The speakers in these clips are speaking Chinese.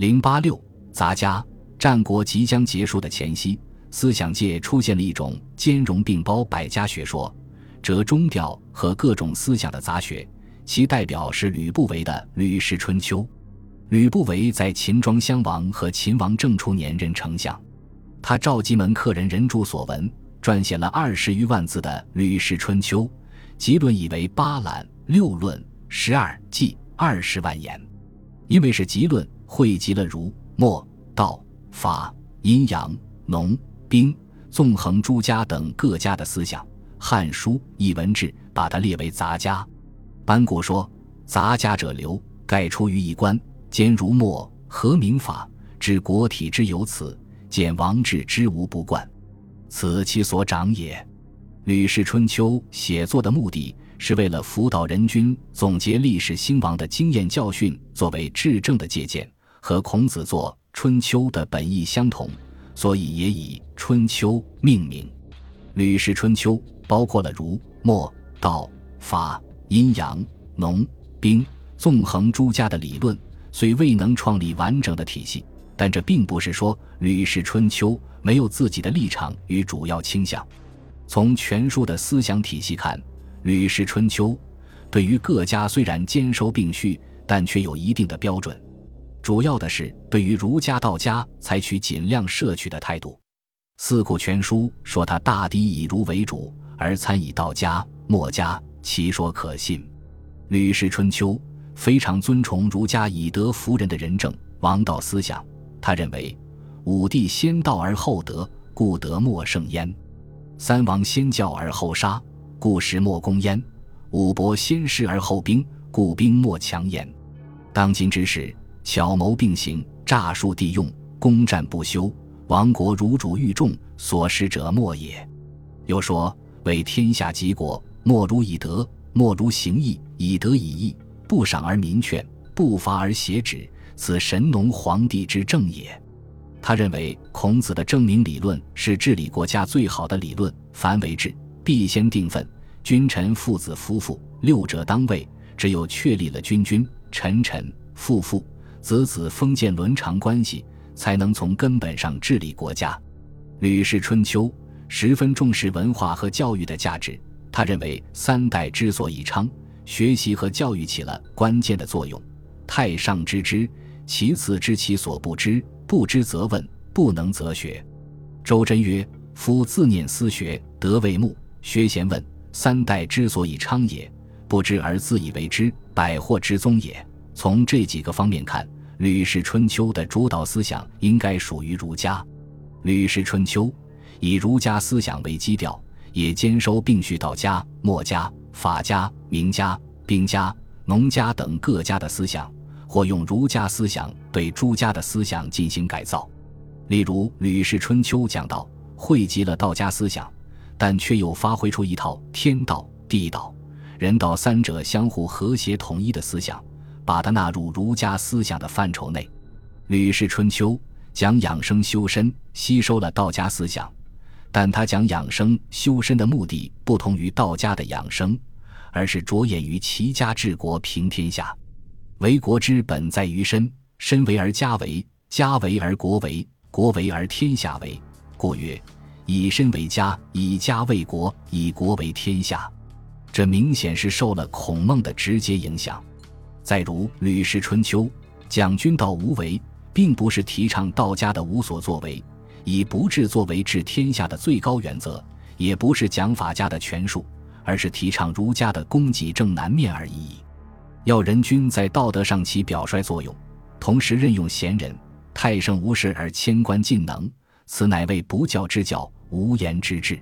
零八六杂家，战国即将结束的前夕，思想界出现了一种兼容并包百家学说，折中调和各种思想的杂学。其代表是吕不韦的《吕氏春秋》。吕不韦在秦庄襄王和秦王政初年任丞相，他召集门客人人著所闻，撰写了二十余万字的《吕氏春秋》，集论以为八览、六论、十二纪、二十万言。因为是集论，汇集了儒、墨、道、法、阴阳、农、兵、纵横诸家等各家的思想，《汉书·艺文志》把它列为杂家。班固说：“杂家者流，盖出于一官，兼儒墨，和民法，治国体之有此，见王治之无不贯，此其所长也。”《吕氏春秋》写作的目的是为了辅导人君总结历史兴亡的经验教训，作为治政的借鉴，和孔子作《春秋》的本意相同，所以也以《春秋》命名。《吕氏春秋》包括了儒、墨、道、法。阴阳、农、兵、纵横诸家的理论，虽未能创立完整的体系，但这并不是说《吕氏春秋》没有自己的立场与主要倾向。从全书的思想体系看，《吕氏春秋》对于各家虽然兼收并蓄，但却有一定的标准。主要的是对于儒家、道家采取尽量摄取的态度。《四库全书》说他大抵以儒为主，而参以道家、墨家。其说可信，《吕氏春秋》非常尊崇儒家以德服人的仁政王道思想。他认为，武帝先道而后德，故德莫胜焉；三王先教而后杀，故时莫攻焉；五伯先事而后兵，故兵莫强焉。当今之事，巧谋并行，诈术地用，攻战不休，亡国如主欲众，所失者莫也。又说，为天下及国。莫如以德，莫如行义，以德以义，不赏而民劝，不罚而挟止，此神农皇帝之政也。他认为孔子的正名理论是治理国家最好的理论。凡为治，必先定分，君臣、父子、夫妇六者当位。只有确立了君君、臣臣、父父、子子封建伦常关系，才能从根本上治理国家。《吕氏春秋》十分重视文化和教育的价值。他认为三代之所以昌，学习和教育起了关键的作用。太上知之，其次知其所不知，不知则问，不能则学。周真曰：“夫自念思学，得为目；学贤问，三代之所以昌也。不知而自以为知，百祸之宗也。”从这几个方面看，《吕氏春秋》的主导思想应该属于儒家。《吕氏春秋》以儒家思想为基调。也兼收并蓄道家、墨家、法家、名家、兵家、农家等各家的思想，或用儒家思想对诸家的思想进行改造。例如《吕氏春秋》讲到，汇集了道家思想，但却又发挥出一套天道、地道、人道三者相互和谐统一的思想，把它纳入儒家思想的范畴内。《吕氏春秋》讲养生修身，吸收了道家思想。但他讲养生修身的目的不同于道家的养生，而是着眼于齐家治国平天下。为国之本在于身，身为而家为，家为而国为，国为而天下为。故曰：以身为家，以家为国，以国为天下。这明显是受了孔孟的直接影响。再如《吕氏春秋》讲君道无为，并不是提倡道家的无所作为。以不治作为治天下的最高原则，也不是讲法家的权术，而是提倡儒家的公己正南面而已。要人君在道德上起表率作用，同时任用贤人，太圣无事而迁官尽能，此乃为不教之教，无言之治。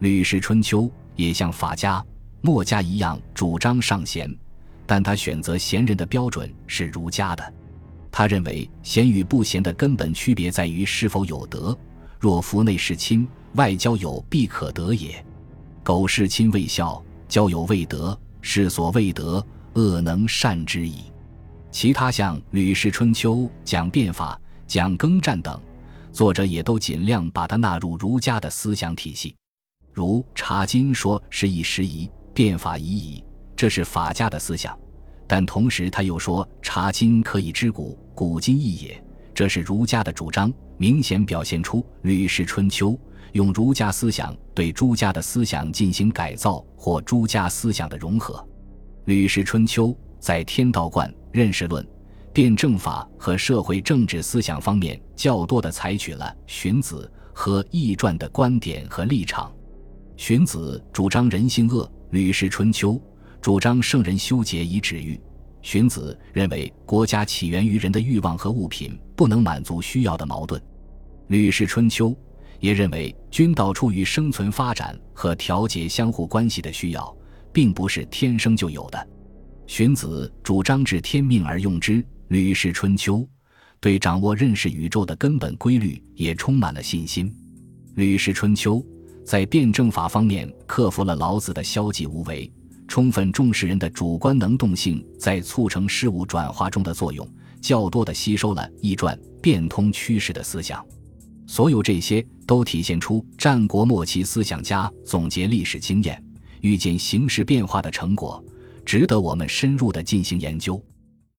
吕氏春秋也像法家、墨家一样主张尚贤，但他选择贤人的标准是儒家的。他认为贤与不贤的根本区别在于是否有德。若夫内事亲，外交友必可得也。苟事亲未孝，交友未德，是所谓德，恶能善之矣。其他像《吕氏春秋》讲变法、讲耕战等，作者也都尽量把它纳入儒家的思想体系。如查金说是以时宜，变法已矣，这是法家的思想。但同时，他又说：“察今可以知古，古今异也。这是儒家的主张，明显表现出《吕氏春秋》用儒家思想对朱家的思想进行改造或朱家思想的融合。《吕氏春秋》在天道观、认识论、辩证法和社会政治思想方面较多地采取了荀子和易传的观点和立场。荀子主张人性恶，《吕氏春秋》主张圣人修节以止欲。荀子认为，国家起源于人的欲望和物品不能满足需要的矛盾。吕氏春秋也认为，君道出于生存发展和调节相互关系的需要，并不是天生就有的。荀子主张治天命而用之。吕氏春秋对掌握认识宇宙的根本规律也充满了信心。吕氏春秋在辩证法方面克服了老子的消极无为。充分重视人的主观能动性在促成事物转化中的作用，较多的吸收了易传变通趋势的思想。所有这些都体现出战国末期思想家总结历史经验、预见形势变化的成果，值得我们深入的进行研究。